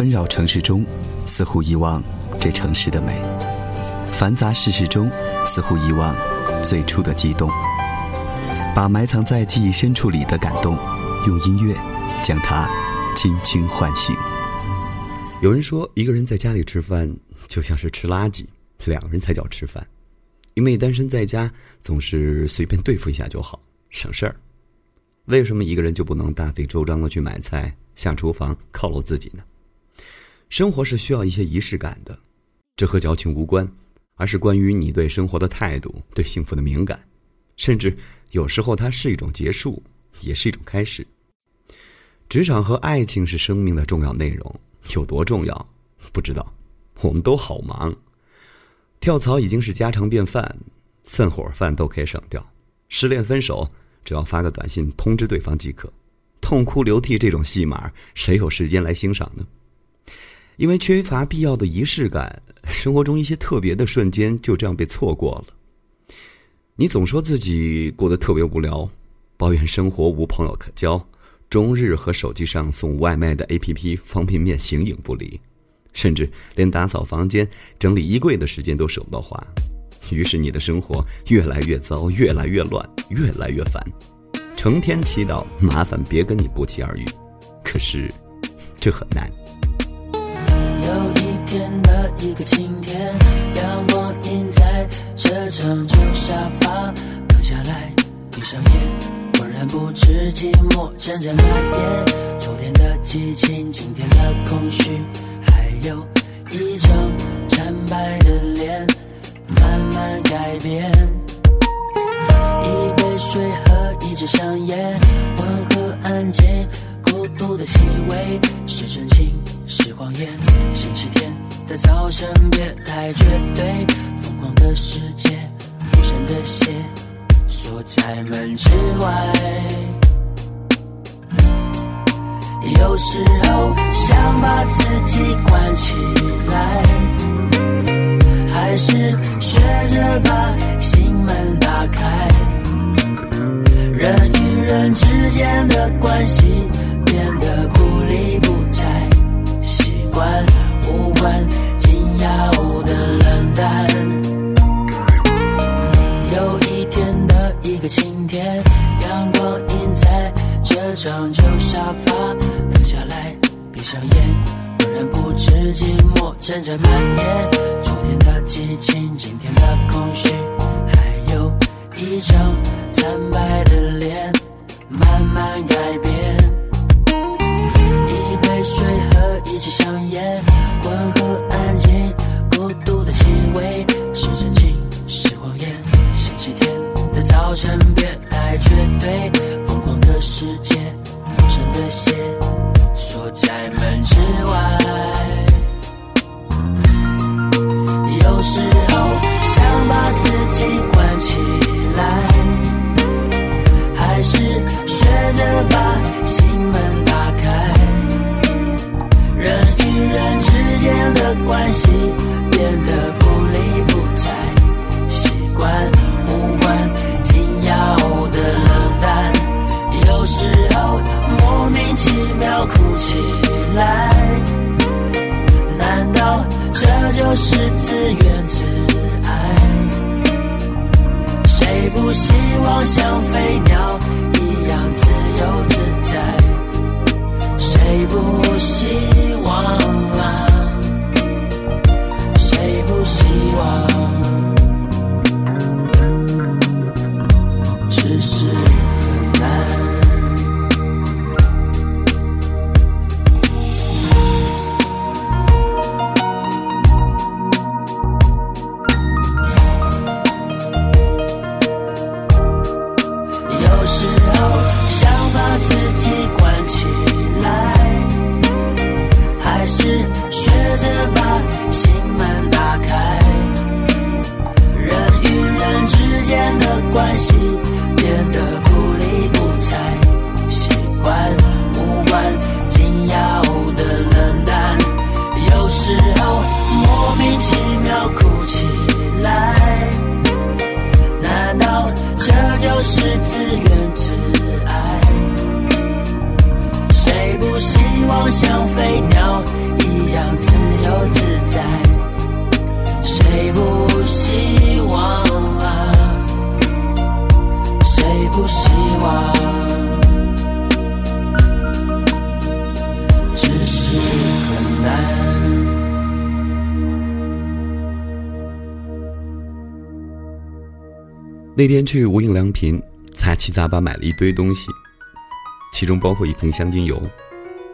纷扰城市中，似乎遗忘这城市的美；繁杂世事中，似乎遗忘最初的激动。把埋藏在记忆深处里的感动，用音乐将它轻轻唤醒。有人说，一个人在家里吃饭就像是吃垃圾，两个人才叫吃饭。因为单身在家，总是随便对付一下就好，省事儿。为什么一个人就不能大费周章的去买菜、下厨房犒劳自己呢？生活是需要一些仪式感的，这和矫情无关，而是关于你对生活的态度、对幸福的敏感，甚至有时候它是一种结束，也是一种开始。职场和爱情是生命的重要内容，有多重要？不知道，我们都好忙。跳槽已经是家常便饭，散伙饭都可以省掉。失恋分手，只要发个短信通知对方即可。痛哭流涕这种戏码，谁有时间来欣赏呢？因为缺乏必要的仪式感，生活中一些特别的瞬间就这样被错过了。你总说自己过得特别无聊，抱怨生活无朋友可交，终日和手机上送外卖的 APP 方便面形影不离，甚至连打扫房间、整理衣柜的时间都舍不得花。于是你的生活越来越糟，越来越乱，越来越烦，成天祈祷麻烦别跟你不期而遇。可是，这很难。有一天的一个晴天，阳光映在这张旧沙发，躺下来闭上眼，浑然不知寂寞正在蔓延。昨天的激情，今天的空虚，还有一张惨白的脸，慢慢改变。一杯水和一支香烟，温和安静，孤独的气味是真情。是谎言。星期天的早晨，别太绝对。疯狂的世界，无声的血，锁在门之外。有时候想把自己关起来，还是学着把心门打开。人与人之间的关系旧沙发，躺下来闭上眼，浑然不知寂寞正在蔓延。昨天的激情，今天的空虚，还有一张惨白的脸，慢慢改变。一杯水和一支香烟，温和安静，孤独的气味是真情是谎言。星期天的早晨，别太绝对，疯狂的世界，这些，锁在门之外。那天去无印良品，杂七杂八买了一堆东西，其中包括一瓶香精油，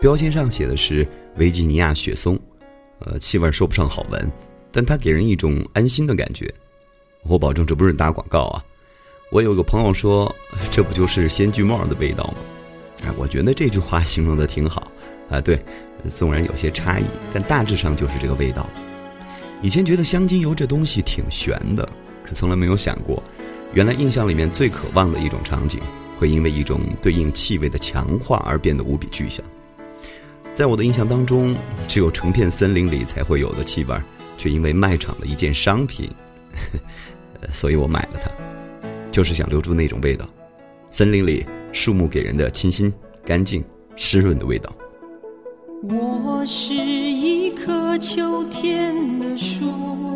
标签上写的是维吉尼亚雪松，呃，气味说不上好闻，但它给人一种安心的感觉。我保证这不是打广告啊！我有个朋友说，这不就是仙居帽的味道吗？哎，我觉得这句话形容的挺好啊。对，纵然有些差异，但大致上就是这个味道。以前觉得香精油这东西挺玄的，可从来没有想过。原来印象里面最渴望的一种场景，会因为一种对应气味的强化而变得无比具象。在我的印象当中，只有成片森林里才会有的气味，却因为卖场的一件商品，所以我买了它，就是想留住那种味道。森林里树木给人的清新、干净、湿润的味道。我是一棵秋天的树。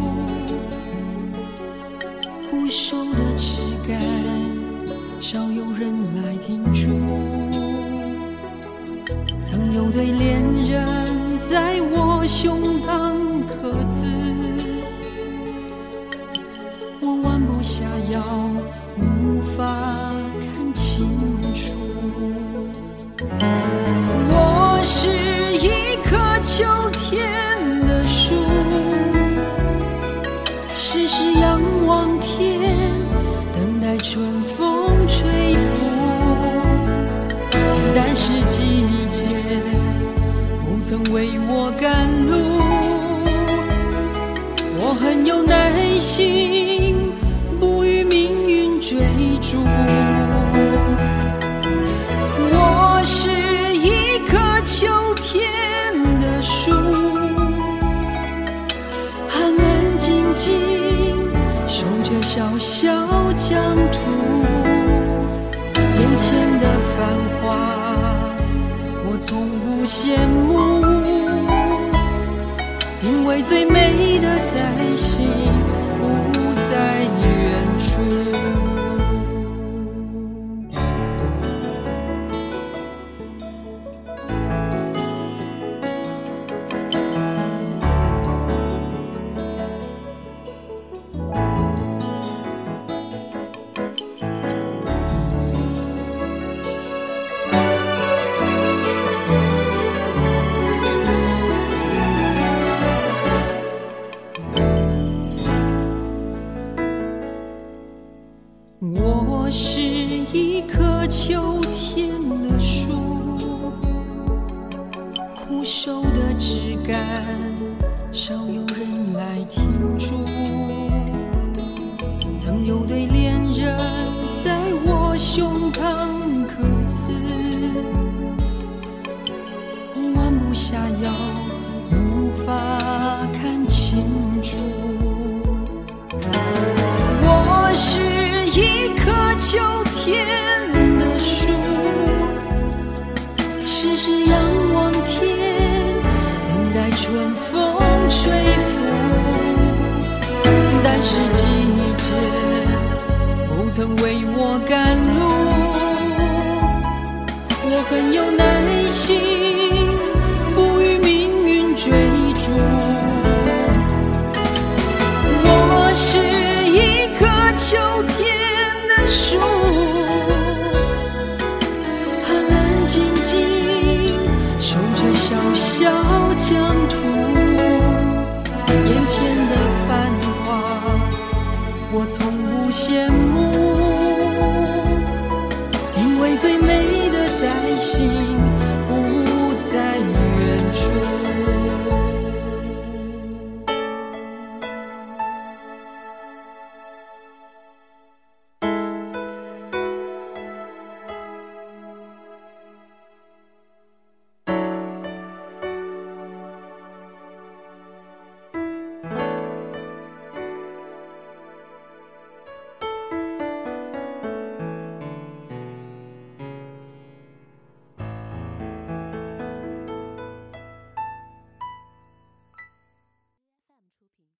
枯瘦的枝干，少有人来停驻。曾有对恋人在我胸膛刻字，我弯不下腰，无法看清楚。我是一棵秋天为我赶路。我很有耐心，不与命运追逐。我是一棵秋天的树，安安静静守着小小。我是一棵秋天的树枯瘦的枝干春风吹拂，但是季节不曾为我赶路，我很有耐心，不与命运追逐。我是一棵秋天的树，心。